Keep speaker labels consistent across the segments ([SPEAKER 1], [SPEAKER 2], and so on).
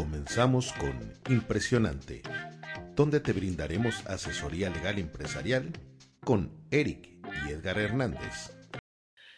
[SPEAKER 1] Comenzamos con Impresionante, donde te brindaremos asesoría legal empresarial con Eric y Edgar Hernández.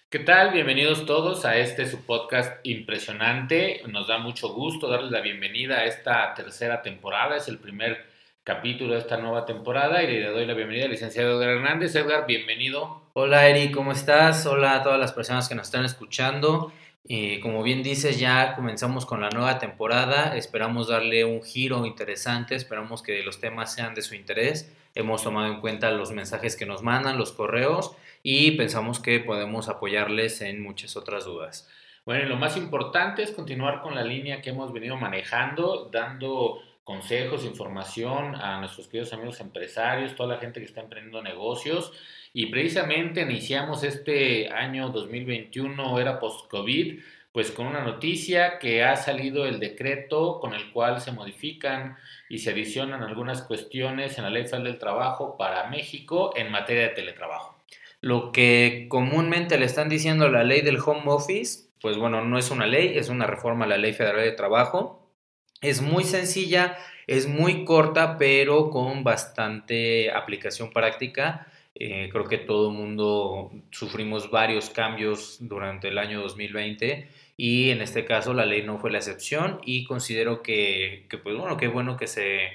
[SPEAKER 2] ¿Qué tal? Bienvenidos todos a este su podcast impresionante. Nos da mucho gusto darles la bienvenida a esta tercera temporada. Es el primer capítulo de esta nueva temporada y le doy la bienvenida al licenciado Edgar Hernández. Edgar, bienvenido.
[SPEAKER 3] Hola Eric, ¿cómo estás? Hola a todas las personas que nos están escuchando. Eh, como bien dices, ya comenzamos con la nueva temporada. Esperamos darle un giro interesante. Esperamos que los temas sean de su interés. Hemos tomado en cuenta los mensajes que nos mandan, los correos y pensamos que podemos apoyarles en muchas otras dudas.
[SPEAKER 2] Bueno, lo más importante es continuar con la línea que hemos venido manejando, dando consejos, información a nuestros queridos amigos empresarios, toda la gente que está emprendiendo negocios. Y precisamente iniciamos este año 2021, era post-COVID, pues con una noticia que ha salido el decreto con el cual se modifican y se adicionan algunas cuestiones en la Ley Federal del Trabajo para México en materia de teletrabajo.
[SPEAKER 3] Lo que comúnmente le están diciendo la ley del home office, pues bueno, no es una ley, es una reforma a la Ley Federal de Trabajo es muy sencilla, es muy corta, pero con bastante aplicación práctica. Eh, creo que todo el mundo sufrimos varios cambios durante el año 2020 y en este caso la ley no fue la excepción y considero que, que pues bueno, qué bueno que se,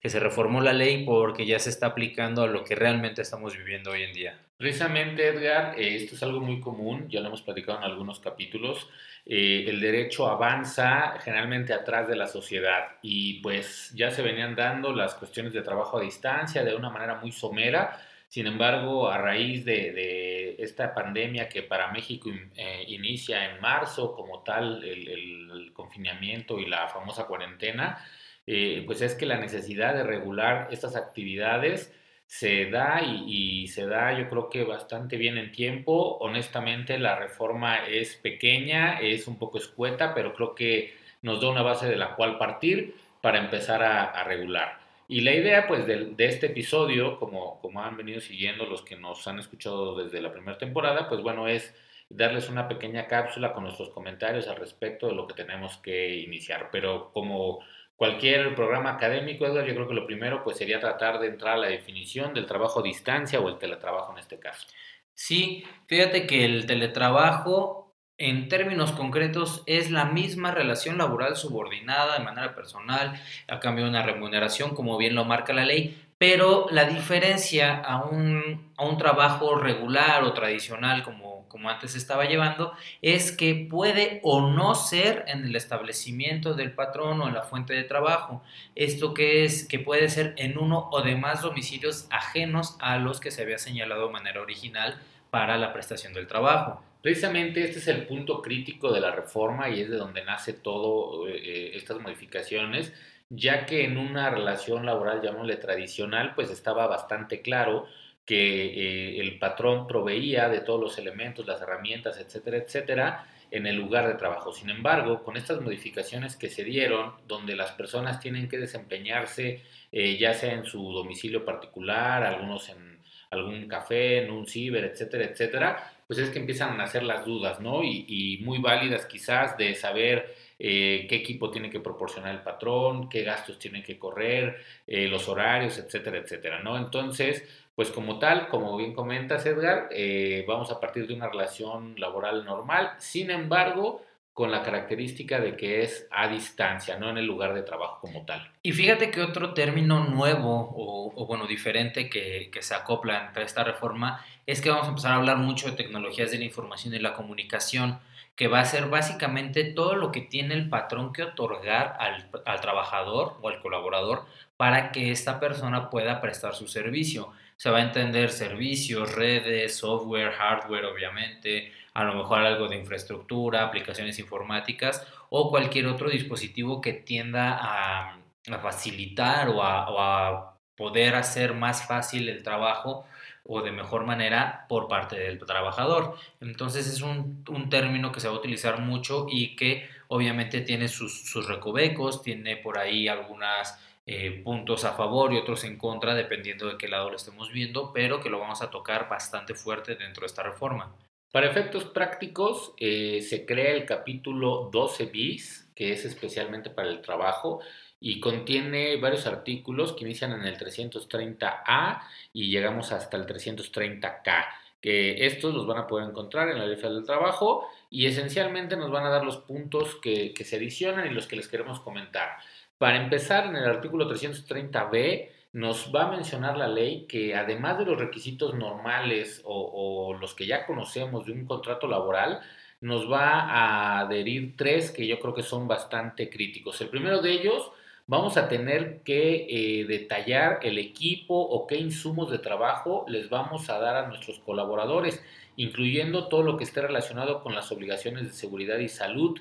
[SPEAKER 3] que se reformó la ley porque ya se está aplicando a lo que realmente estamos viviendo hoy en día.
[SPEAKER 2] Precisamente, Edgar, eh, esto es algo muy común, ya lo hemos platicado en algunos capítulos. Eh, el derecho avanza generalmente atrás de la sociedad y pues ya se venían dando las cuestiones de trabajo a distancia de una manera muy somera. Sin embargo, a raíz de, esta pandemia que para México eh, inicia en marzo como tal, el, confinamiento y la famosa cuarentena, pues es que la necesidad de regular estas actividades se da y, se da yo creo que bastante bien en tiempo. Honestamente la reforma es pequeña, es un poco escueta, pero creo que nos da una base de la cual partir para empezar a, regular. Y la idea pues de, este episodio, como, como han venido siguiendo los que nos han escuchado desde la primera temporada, pues bueno, es darles una pequeña cápsula con nuestros comentarios al respecto de lo que tenemos que iniciar. Pero como cualquier programa académico, Edgar, yo creo que lo primero pues sería tratar de entrar a la definición del trabajo a distancia o el teletrabajo en este caso.
[SPEAKER 3] Sí, fíjate que el teletrabajo en términos concretos es la misma relación laboral subordinada de manera personal a cambio de una remuneración, como bien lo marca la ley, pero la diferencia a un, a un trabajo regular o tradicional como como antes estaba llevando, es que puede o no ser en el establecimiento del patrón o en la fuente de trabajo. Esto que es que puede ser en uno o demás domicilios ajenos a los que se había señalado de manera original para la prestación del trabajo.
[SPEAKER 2] Precisamente este es el punto crítico de la reforma y es de donde nace todo eh, estas modificaciones, ya que en una relación laboral, llamémosle tradicional, pues estaba bastante claro que eh, el patrón proveía de todos los elementos, las herramientas, etcétera, etcétera, en el lugar de trabajo. Sin embargo, con estas modificaciones que se dieron, donde las personas tienen que desempeñarse eh, ya sea en su domicilio particular, algunos en algún café, en un ciber, etcétera, etcétera, pues es que empiezan a nacer las dudas, ¿no? Y, muy válidas quizás de saber eh, qué equipo tiene que proporcionar el patrón, qué gastos tiene que correr, los horarios, etcétera, etcétera, ¿no? Entonces, pues como tal, como bien comentas Edgar, eh, vamos a partir de una relación laboral normal, sin embargo, con la característica de que es a distancia, no en el lugar de trabajo como tal.
[SPEAKER 3] Y fíjate que otro término nuevo o, bueno, diferente que, que, se acopla entre esta reforma es que vamos a empezar a hablar mucho de tecnologías de la información y la comunicación, que va a ser básicamente todo lo que tiene el patrón que otorgar al, al trabajador o al colaborador para que esta persona pueda prestar su servicio se va a entender servicios, redes, software, hardware, obviamente, a lo mejor algo de infraestructura, aplicaciones informáticas o cualquier otro dispositivo que tienda a, facilitar o a, poder hacer más fácil el trabajo o de mejor manera por parte del trabajador. Entonces es un, término que se va a utilizar mucho y que obviamente tiene sus, sus recovecos, tiene por ahí algunas eh, puntos a favor y otros en contra, dependiendo de qué lado lo estemos viendo, pero que lo vamos a tocar bastante fuerte dentro de esta reforma.
[SPEAKER 2] Para efectos prácticos, eh, se crea el capítulo 12 bis que es especialmente para el trabajo y contiene varios artículos que inician en el 330A y llegamos hasta el 330K que estos los van a poder encontrar en la ley del trabajo y esencialmente nos van a dar los puntos que, que, se adicionan y los que les queremos comentar. Para empezar, en el artículo 330b nos va a mencionar la ley que además de los requisitos normales o, los que ya conocemos de un contrato laboral, nos va a adherir tres que yo creo que son bastante críticos. El primero de ellos vamos a tener que eh, detallar el equipo o qué insumos de trabajo les vamos a dar a nuestros colaboradores, incluyendo todo lo que esté relacionado con las obligaciones de seguridad y salud.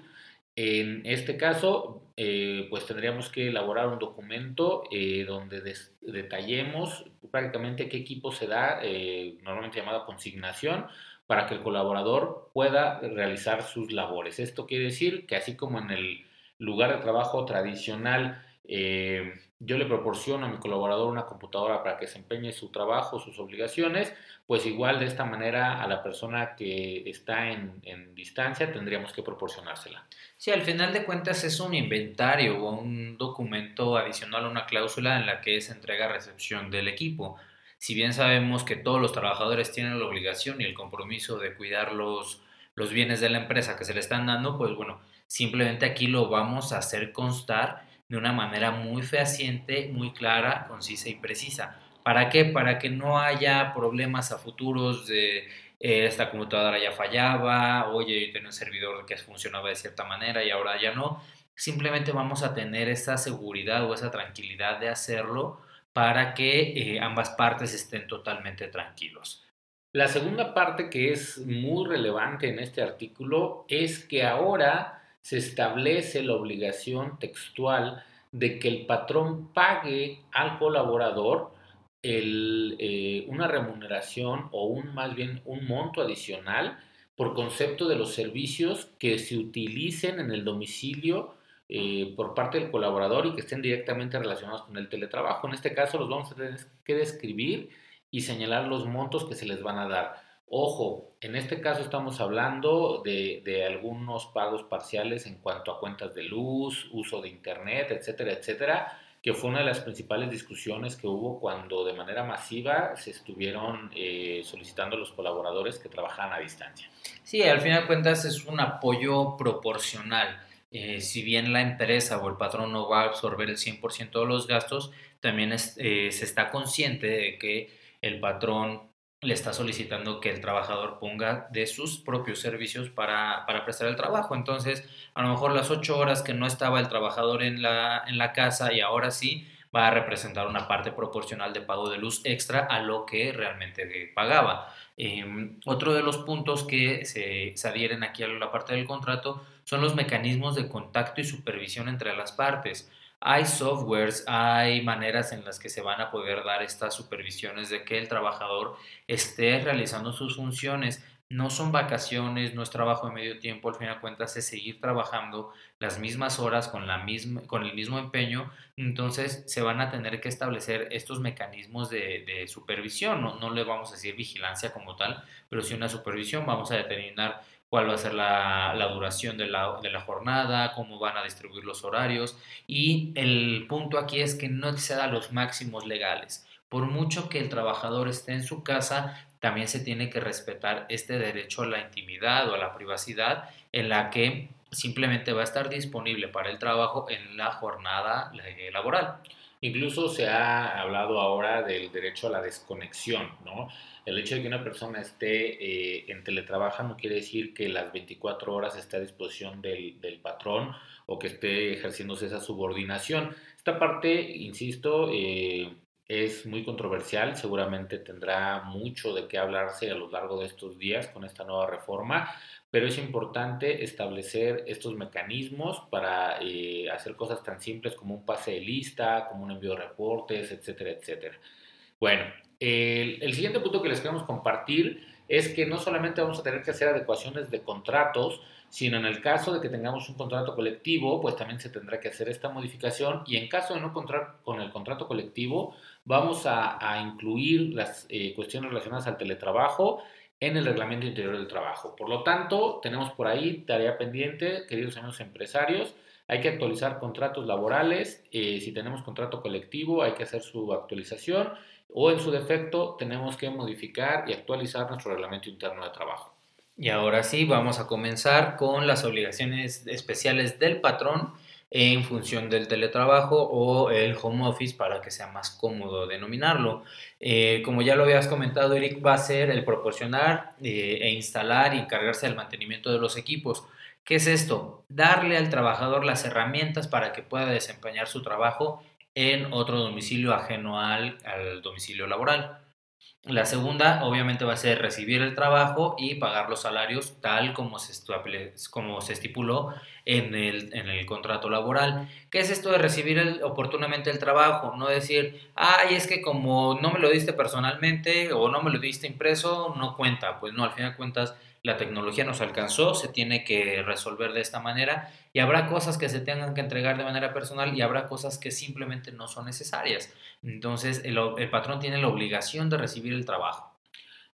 [SPEAKER 2] En este caso, eh, pues tendríamos que elaborar un documento eh, donde detallemos prácticamente qué equipo se da, normalmente llamada consignación, para que el colaborador pueda realizar sus labores. Esto quiere decir que así como en el lugar de trabajo tradicional eh, yo le proporciono a mi colaborador una computadora para que desempeñe su trabajo, sus obligaciones, pues igual de esta manera a la persona que está en, en, distancia tendríamos que proporcionársela.
[SPEAKER 3] Sí, al final de cuentas es un inventario o un documento adicional a una cláusula en la que es entrega-recepción del equipo. Si bien sabemos que todos los trabajadores tienen la obligación y el compromiso de cuidar los, los bienes de la empresa que se le están dando, pues bueno, simplemente aquí lo vamos a hacer constar de una manera muy fehaciente, muy clara, concisa y precisa. ¿Para qué? Para que no haya problemas a futuros de eh, esta computadora ya fallaba, oye, yo tenía un servidor que funcionaba de cierta manera y ahora ya no. Simplemente vamos a tener esa seguridad o esa tranquilidad de hacerlo para que eh, ambas partes estén totalmente tranquilos.
[SPEAKER 2] La segunda parte que es muy relevante en este artículo es que ahora se establece la obligación textual de que el patrón pague al colaborador eh, una remuneración o un más bien un monto adicional por concepto de los servicios que se utilicen en el domicilio eh, por parte del colaborador y que estén directamente relacionados con el teletrabajo. En este caso los vamos a tener que describir y señalar los montos que se les van a dar. Ojo, en este caso estamos hablando de, algunos pagos parciales en cuanto a cuentas de luz, uso de internet, etcétera, etcétera, que fue una de las principales discusiones que hubo cuando de manera masiva se estuvieron eh, solicitando los colaboradores que trabajaban a distancia.
[SPEAKER 3] Sí, al final de cuentas es un apoyo proporcional. Eh, si bien la empresa o el patrón no va a absorber el 100% de los gastos, también eh, se está consciente de que el patrón le está solicitando que el trabajador ponga de sus propios servicios para, prestar el trabajo. Entonces, a lo mejor las ocho horas que no estaba el trabajador en la, en la casa y ahora sí, va a representar una parte proporcional de pago de luz extra a lo que realmente pagaba. Em, otro de los puntos que se, se adhieren aquí a la parte del contrato son los mecanismos de contacto y supervisión entre las partes hay softwares, hay maneras en las que se van a poder dar estas supervisiones de que el trabajador esté realizando sus funciones. No son vacaciones, no es trabajo de medio tiempo, al fin de cuentas es seguir trabajando las mismas horas con, la misma, con el mismo empeño, entonces se van a tener que establecer estos mecanismos de, de supervisión, no, no le vamos a decir vigilancia como tal, pero sí una supervisión, vamos a determinar cuál va a ser la, duración de la, jornada, cómo van a distribuir los horarios. Y el punto aquí es que no exceda los máximos legales. Por mucho que el trabajador esté en su casa, también se tiene que respetar este derecho a la intimidad o a la privacidad en la que simplemente va a estar disponible para el trabajo en la jornada eh, laboral.
[SPEAKER 2] Incluso se ha hablado ahora del derecho a la desconexión, ¿no? El hecho de que una persona esté eh, en teletrabajo no quiere decir que las 24 horas esté a disposición del, patrón o que esté ejerciéndose esa subordinación. Esta parte, insisto, eh, es muy controversial, seguramente tendrá mucho de qué hablarse a lo largo de estos días con esta nueva reforma, pero es importante establecer estos mecanismos para eh, hacer cosas tan simples como un pase de lista, como un envío de reportes, etcétera, etcétera. Bueno, el, siguiente punto que les queremos compartir es que no solamente vamos a tener que hacer adecuaciones de contratos, sino en el caso de que tengamos un contrato colectivo, pues también se tendrá que hacer esta modificación y en caso de no encontrar con el contrato colectivo, vamos a, incluir las eh, cuestiones relacionadas al teletrabajo en el reglamento interior del trabajo. Por lo tanto, tenemos por ahí tarea pendiente, queridos amigos empresarios, hay que actualizar contratos laborales, eh, si tenemos contrato colectivo hay que hacer su actualización o en su defecto tenemos que modificar y actualizar nuestro reglamento interno de trabajo.
[SPEAKER 3] Y ahora sí, vamos a comenzar con las obligaciones especiales del patrón en función del teletrabajo o el home office para que sea más cómodo denominarlo. Eh, como ya lo habías comentado, Eric, va a ser el proporcionar eh, e instalar y encargarse del mantenimiento de los equipos. ¿Qué es esto? Darle al trabajador las herramientas para que pueda desempeñar su trabajo en otro domicilio ajeno al, domicilio laboral. La segunda, obviamente, va a ser recibir el trabajo y pagar los salarios tal como se, estipuló en el, en el, contrato laboral. ¿Qué es esto de recibir oportunamente el trabajo? No decir, ay, es que como no me lo diste personalmente o no me lo diste impreso, no cuenta. Pues no, al final de cuentas, la tecnología nos alcanzó, se tiene que resolver de esta manera y habrá cosas que se tengan que entregar de manera personal y habrá cosas que simplemente no son necesarias. Entonces el, patrón tiene la obligación de recibir el trabajo.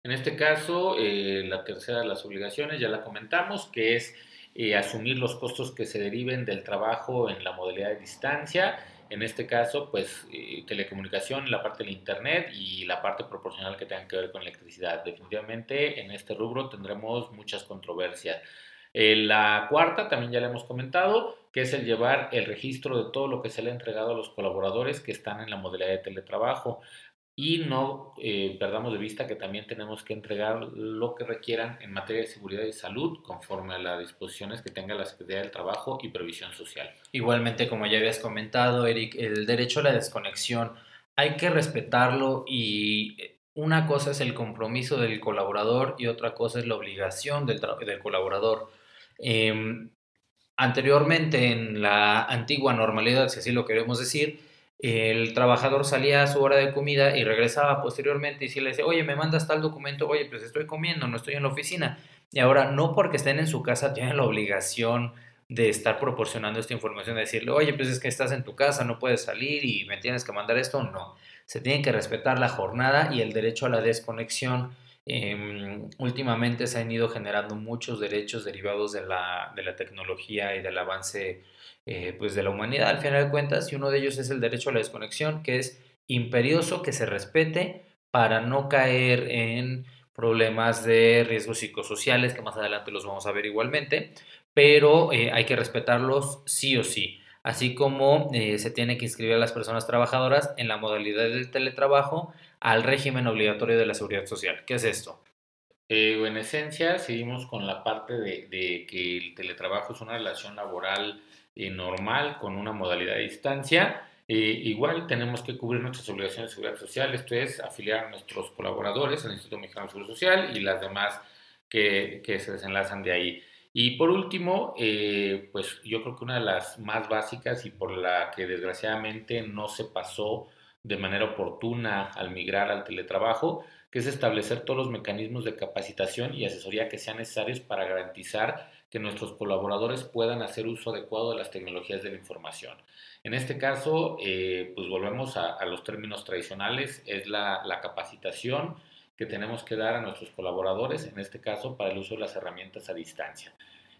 [SPEAKER 2] En este caso, eh, la tercera de las obligaciones ya la comentamos, que es eh, asumir los costos que se deriven del trabajo en la modalidad de distancia en este caso, pues eh, telecomunicación, la parte del Internet y la parte proporcional que tenga que ver con electricidad. Definitivamente en este rubro tendremos muchas controversias. Eh, la cuarta, también ya le hemos comentado, que es el llevar el registro de todo lo que se le ha entregado a los colaboradores que están en la modalidad de teletrabajo y no eh, perdamos de vista que también tenemos que entregar lo que requieran en materia de seguridad y salud conforme a las disposiciones que tenga la Secretaría del Trabajo y Previsión Social.
[SPEAKER 3] Igualmente, como ya habías comentado, Eric, el derecho a la desconexión hay que respetarlo y una cosa es el compromiso del colaborador y otra cosa es la obligación del, del colaborador. Em, anteriormente, en la antigua normalidad, si así lo queremos decir, el trabajador salía a su hora de comida y regresaba posteriormente y si le decía, oye, me mandas tal documento, oye, pues estoy comiendo, no estoy en la oficina. Y ahora, no porque estén en su casa, tienen la obligación de estar proporcionando esta información, de decirle, oye, pues es que estás en tu casa, no puedes salir y me tienes que mandar esto. No, se tiene que respetar la jornada y el derecho a la desconexión. Em, últimamente se han ido generando muchos derechos derivados de la, de la tecnología y del avance eh, pues de la humanidad al final de cuentas y uno de ellos es el derecho a la desconexión que es imperioso que se respete para no caer en problemas de riesgos psicosociales que más adelante los vamos a ver igualmente pero eh, hay que respetarlos sí o sí. Así como eh, se tiene que inscribir a las personas trabajadoras en la modalidad del teletrabajo al régimen obligatorio de la seguridad social. ¿Qué es esto?
[SPEAKER 2] en esencia, seguimos con la parte de, que el teletrabajo es una relación laboral eh, normal con una modalidad de distancia. Eh, igual tenemos que cubrir nuestras obligaciones de seguridad social, esto es afiliar a nuestros colaboradores al Instituto Mexicano de Seguridad Social y las demás que, que se desenlazan de ahí. Y por último, eh, pues yo creo que una de las más básicas y por la que desgraciadamente no se pasó de manera oportuna al migrar al teletrabajo, que es establecer todos los mecanismos de capacitación y asesoría que sean necesarios para garantizar que nuestros colaboradores puedan hacer uso adecuado de las tecnologías de la información. En este caso, eh, pues volvemos a, los términos tradicionales, es la, capacitación que tenemos que dar a nuestros colaboradores, en este caso para el uso de las herramientas a distancia.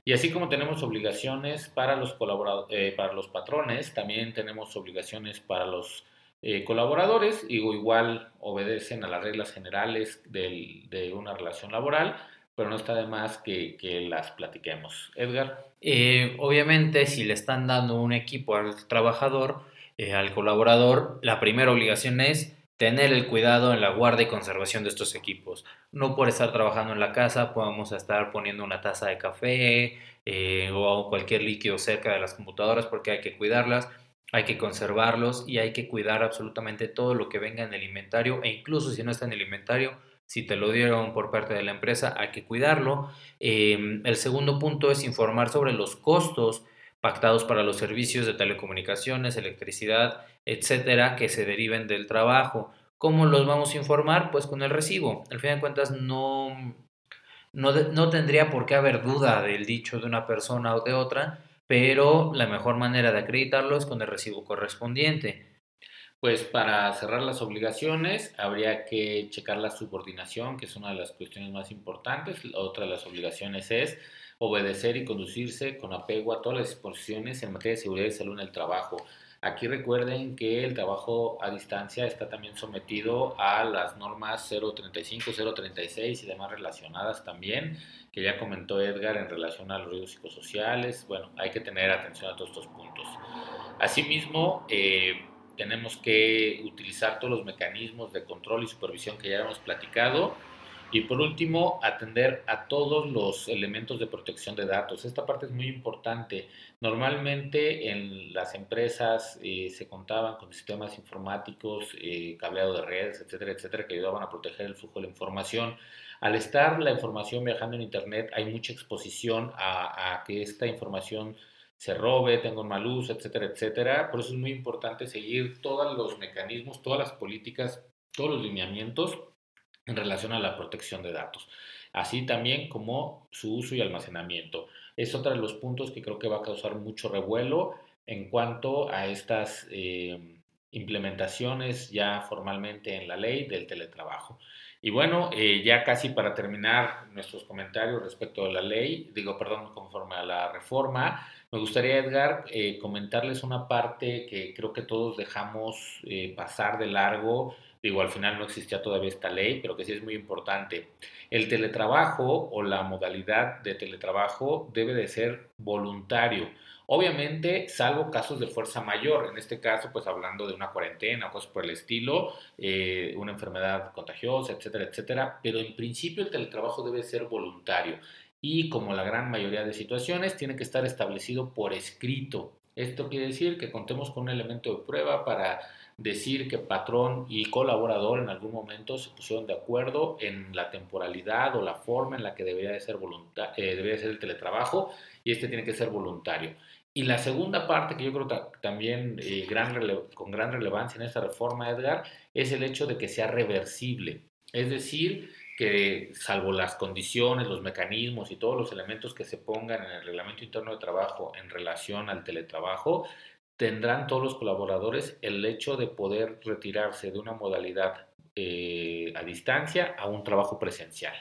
[SPEAKER 2] Y así como tenemos obligaciones para los, eh, para los patrones, también tenemos obligaciones para los eh, colaboradores, y igual obedecen a las reglas generales de una relación laboral, pero no está de más que, las platiquemos. Edgar.
[SPEAKER 3] Eh, obviamente, si le están dando un equipo al trabajador, eh, al colaborador, la primera obligación es tener el cuidado en la guarda y conservación de estos equipos. No por estar trabajando en la casa podemos estar poniendo una taza de café eh, o cualquier líquido cerca de las computadoras porque hay que cuidarlas, hay que conservarlos y hay que cuidar absolutamente todo lo que venga en el inventario e incluso si no está en el inventario, si te lo dieron por parte de la empresa, hay que cuidarlo. Em, el segundo punto es informar sobre los costos pactados para los servicios de telecomunicaciones, electricidad, etcétera, que se deriven del trabajo. ¿Cómo los vamos a informar? Pues con el recibo. Al fin de cuentas, no, no, no tendría por qué haber duda del dicho de una persona o de otra, pero la mejor manera de acreditarlo es con el recibo correspondiente.
[SPEAKER 2] Pues para cerrar las obligaciones habría que checar la subordinación, que es una de las cuestiones más importantes. Otra de las obligaciones es obedecer y conducirse con apego a todas las disposiciones en materia de seguridad y salud en el trabajo. Aquí recuerden que el trabajo a distancia está también sometido a las normas 035, 036 y demás relacionadas también, que ya comentó Edgar en relación a los riesgos psicosociales. Bueno, hay que tener atención a todos estos puntos. Asimismo, eh, tenemos que utilizar todos los mecanismos de control y supervisión que ya hemos platicado y por último, atender a todos los elementos de protección de datos. Esta parte es muy importante. Normalmente en las empresas eh, se contaban con sistemas informáticos, eh, cableado de redes, etcétera, etcétera, que ayudaban a proteger el flujo de la información. Al estar la información viajando en Internet, hay mucha exposición a, a que esta información se robe, tenga un mal uso, etcétera, etcétera. Por eso es muy importante seguir todos los mecanismos, todas las políticas, todos los lineamientos en relación a la protección de datos, así también como su uso y almacenamiento. Es otro de los puntos que creo que va a causar mucho revuelo en cuanto a estas eh, implementaciones ya formalmente en la ley del teletrabajo. Y bueno, eh, ya casi para terminar nuestros comentarios respecto a la ley, digo, perdón, conforme a la reforma, me gustaría, Edgar, eh, comentarles una parte que creo que todos dejamos pasar de largo Digo, al final no existía todavía esta ley, pero que sí es muy importante. El teletrabajo o la modalidad de teletrabajo debe de ser voluntario. Obviamente, salvo casos de fuerza mayor, en este caso, pues hablando de una cuarentena cosas por el estilo, eh, una enfermedad contagiosa, etcétera, etcétera, pero en principio el teletrabajo debe ser voluntario y como la gran mayoría de situaciones, tiene que estar establecido por escrito. Esto quiere decir que contemos con un elemento de prueba para decir que patrón y colaborador en algún momento se pusieron de acuerdo en la temporalidad o la forma en la que debería de ser, eh, debería ser el teletrabajo y este tiene que ser voluntario. Y la segunda parte que yo creo también eh, gran con gran relevancia en esta reforma, Edgar, es el hecho de que sea reversible. Es decir, que salvo las condiciones, los mecanismos y todos los elementos que se pongan en el reglamento interno de trabajo en relación al teletrabajo, tendrán todos los colaboradores el hecho de poder retirarse de una modalidad eh, a distancia a un trabajo presencial.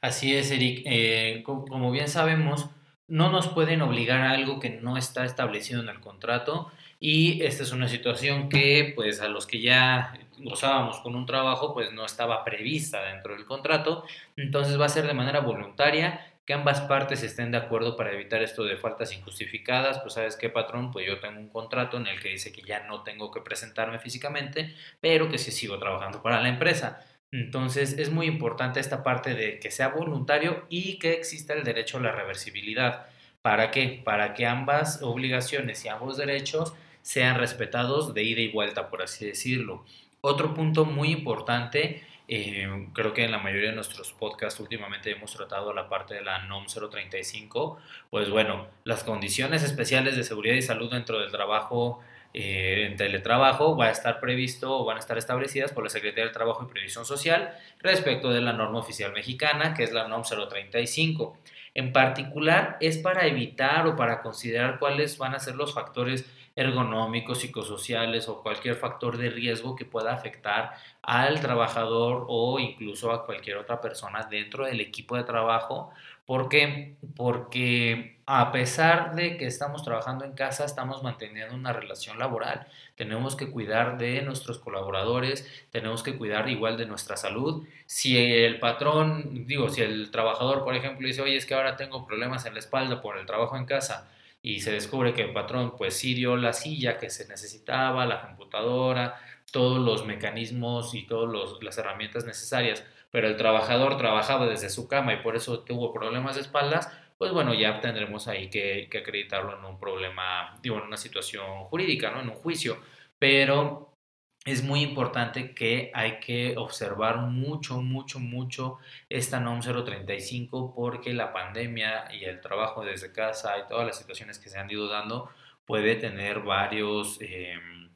[SPEAKER 3] Así es, Eric. Eh, como bien sabemos, no nos pueden obligar a algo que no está establecido en el contrato y esta es una situación que pues a los que ya gozábamos con un trabajo pues no estaba prevista dentro del contrato, entonces va a ser de manera voluntaria que ambas partes estén de acuerdo para evitar esto de faltas injustificadas, pues sabes qué patrón, pues yo tengo un contrato en el que dice que ya no tengo que presentarme físicamente, pero que sí sigo trabajando para la empresa. Entonces es muy importante esta parte de que sea voluntario y que exista el derecho a la reversibilidad. ¿Para qué? Para que ambas obligaciones y ambos derechos sean respetados de ida y vuelta, por así decirlo. Otro punto muy importante eh, creo que en la mayoría de nuestros podcasts últimamente hemos tratado la parte de la NOM 035. Pues bueno, las condiciones especiales de seguridad y salud dentro del trabajo eh, en teletrabajo va a estar previsto o van a estar establecidas por la Secretaría del Trabajo y Previsión Social respecto de la norma oficial mexicana, que es la NOM 035. En particular, es para evitar o para considerar cuáles van a ser los factores ergonómicos, psicosociales o cualquier factor de riesgo que pueda afectar al trabajador o incluso a cualquier otra persona dentro del equipo de trabajo. ¿Por qué? Porque a pesar de que estamos trabajando en casa, estamos manteniendo una relación laboral. Tenemos que cuidar de nuestros colaboradores, tenemos que cuidar igual de nuestra salud. Si el patrón, digo, si el trabajador, por ejemplo, dice, oye, es que ahora tengo problemas en la espalda por el trabajo en casa, y se descubre que el patrón pues sí dio la silla que se necesitaba, la computadora, todos los mecanismos y todas las herramientas necesarias, pero el trabajador trabajaba desde su cama y por eso tuvo problemas de espaldas, pues bueno, ya tendremos ahí que, que acreditarlo en un problema, digo, en una situación jurídica, ¿no? En un juicio, pero es muy importante que hay que observar mucho, mucho, mucho esta NOM 035 porque la pandemia y el trabajo desde casa y todas las situaciones que se han ido dando puede tener varios em,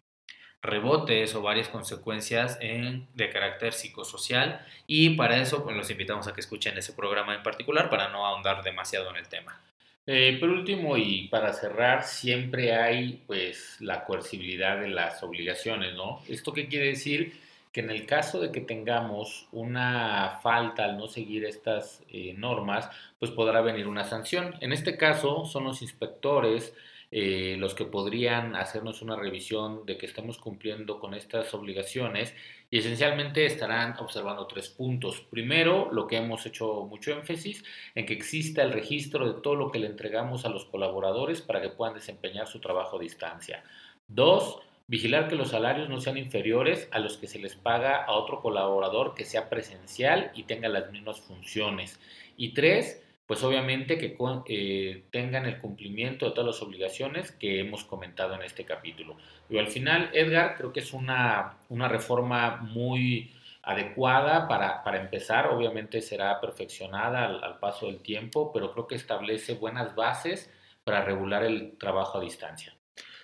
[SPEAKER 3] rebotes o varias consecuencias de carácter psicosocial y para eso pues los invitamos a que escuchen ese programa en particular para no ahondar demasiado en el tema.
[SPEAKER 2] Eh, por último, y para cerrar, siempre hay pues la coercibilidad de las obligaciones, ¿no? ¿Esto qué quiere decir? que en el caso de que tengamos una falta al no seguir estas eh, normas, pues podrá venir una sanción. En este caso son los inspectores eh, los que podrían hacernos una revisión de que estemos cumpliendo con estas obligaciones y esencialmente estarán observando tres puntos. Primero, lo que hemos hecho mucho énfasis, en que exista el registro de todo lo que le entregamos a los colaboradores para que puedan desempeñar su trabajo a distancia. Dos, vigilar que los salarios no sean inferiores a los que se les paga a otro colaborador que sea presencial y tenga las mismas funciones. Y tres, pues obviamente que eh, tengan el cumplimiento de todas las obligaciones que hemos comentado en este capítulo. Y al final, Edgar, creo que es una, una reforma muy adecuada para, para, empezar. Obviamente será perfeccionada al, al, paso del tiempo, pero creo que establece buenas bases para regular el trabajo a distancia.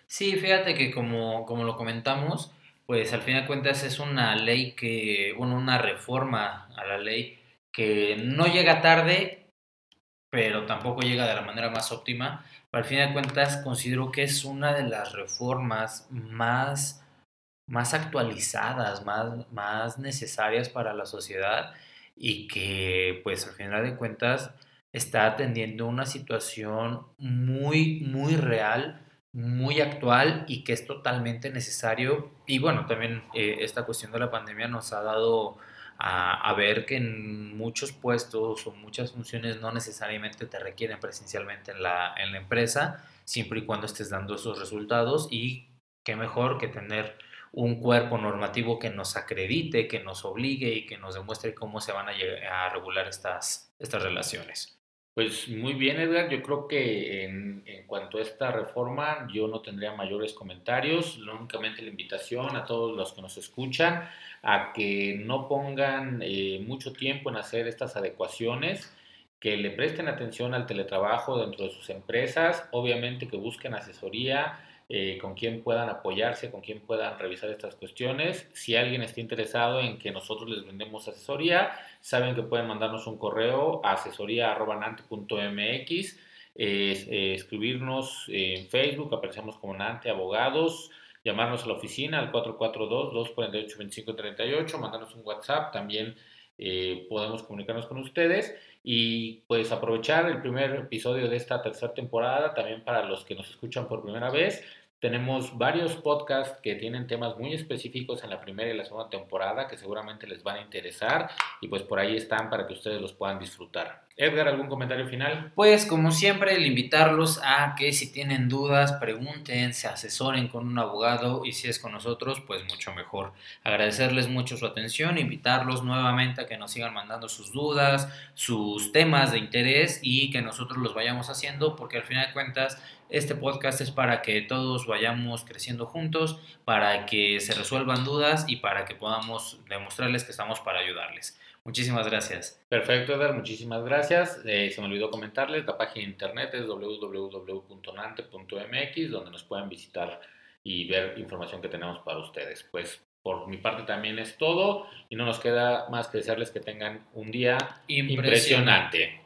[SPEAKER 3] Sí, fíjate que como, como lo comentamos, pues al fin de cuentas es una ley que, bueno, una reforma a la ley que no llega tarde pero tampoco llega de la manera más óptima. Pero al fin de cuentas considero que es una de las reformas más, más actualizadas, más, más necesarias para la sociedad y que pues al final de cuentas está atendiendo una situación muy, muy real, muy actual y que es totalmente necesario. Y bueno, también eh, esta cuestión de la pandemia nos ha dado a, ver que en muchos puestos o muchas funciones no necesariamente te requieren presencialmente en la, en la empresa, siempre y cuando estés dando esos resultados y qué mejor que tener un cuerpo normativo que nos acredite, que nos obligue y que nos demuestre cómo se van a, a regular estas, estas relaciones.
[SPEAKER 2] Pues muy bien, Edgar. Yo creo que en, en, cuanto a esta reforma, yo no tendría mayores comentarios. Únicamente la invitación a todos los que nos escuchan a que no pongan eh, mucho tiempo en hacer estas adecuaciones, que le presten atención al teletrabajo dentro de sus empresas, obviamente que busquen asesoría eh, con quien puedan apoyarse, con quien puedan revisar estas cuestiones. Si alguien está interesado en que nosotros les brindemos asesoría, saben que pueden mandarnos un correo a asesoría.nante.mx, eh, escribirnos en Facebook, aparecemos como Nante Abogados, llamarnos a la oficina al 442-248-2538, mandarnos un WhatsApp, también eh, podemos comunicarnos con ustedes y pues aprovechar el primer episodio de esta tercera temporada, también para los que nos escuchan por primera vez, tenemos varios podcasts que tienen temas muy específicos en la primera y la segunda temporada que seguramente les van a interesar y pues por ahí están para que ustedes los puedan disfrutar. Edgar, ¿algún comentario final?
[SPEAKER 3] Pues como siempre, el invitarlos a que si tienen dudas, pregunten, se asesoren con un abogado y si es con nosotros, pues mucho mejor. Agradecerles mucho su atención, invitarlos nuevamente a que nos sigan mandando sus dudas, sus temas de interés y que nosotros los vayamos haciendo porque al final de cuentas este podcast es para que todos vayamos creciendo juntos, para que se resuelvan dudas y para que podamos demostrarles que estamos para ayudarles. Muchísimas gracias.
[SPEAKER 2] Perfecto, Eder, muchísimas gracias. Eh, se me olvidó comentarles, la página de internet es www.nante.mx, donde nos pueden visitar y ver información que tenemos para ustedes. Pues por mi parte también es todo y no nos queda más que desearles que tengan un día impresionante.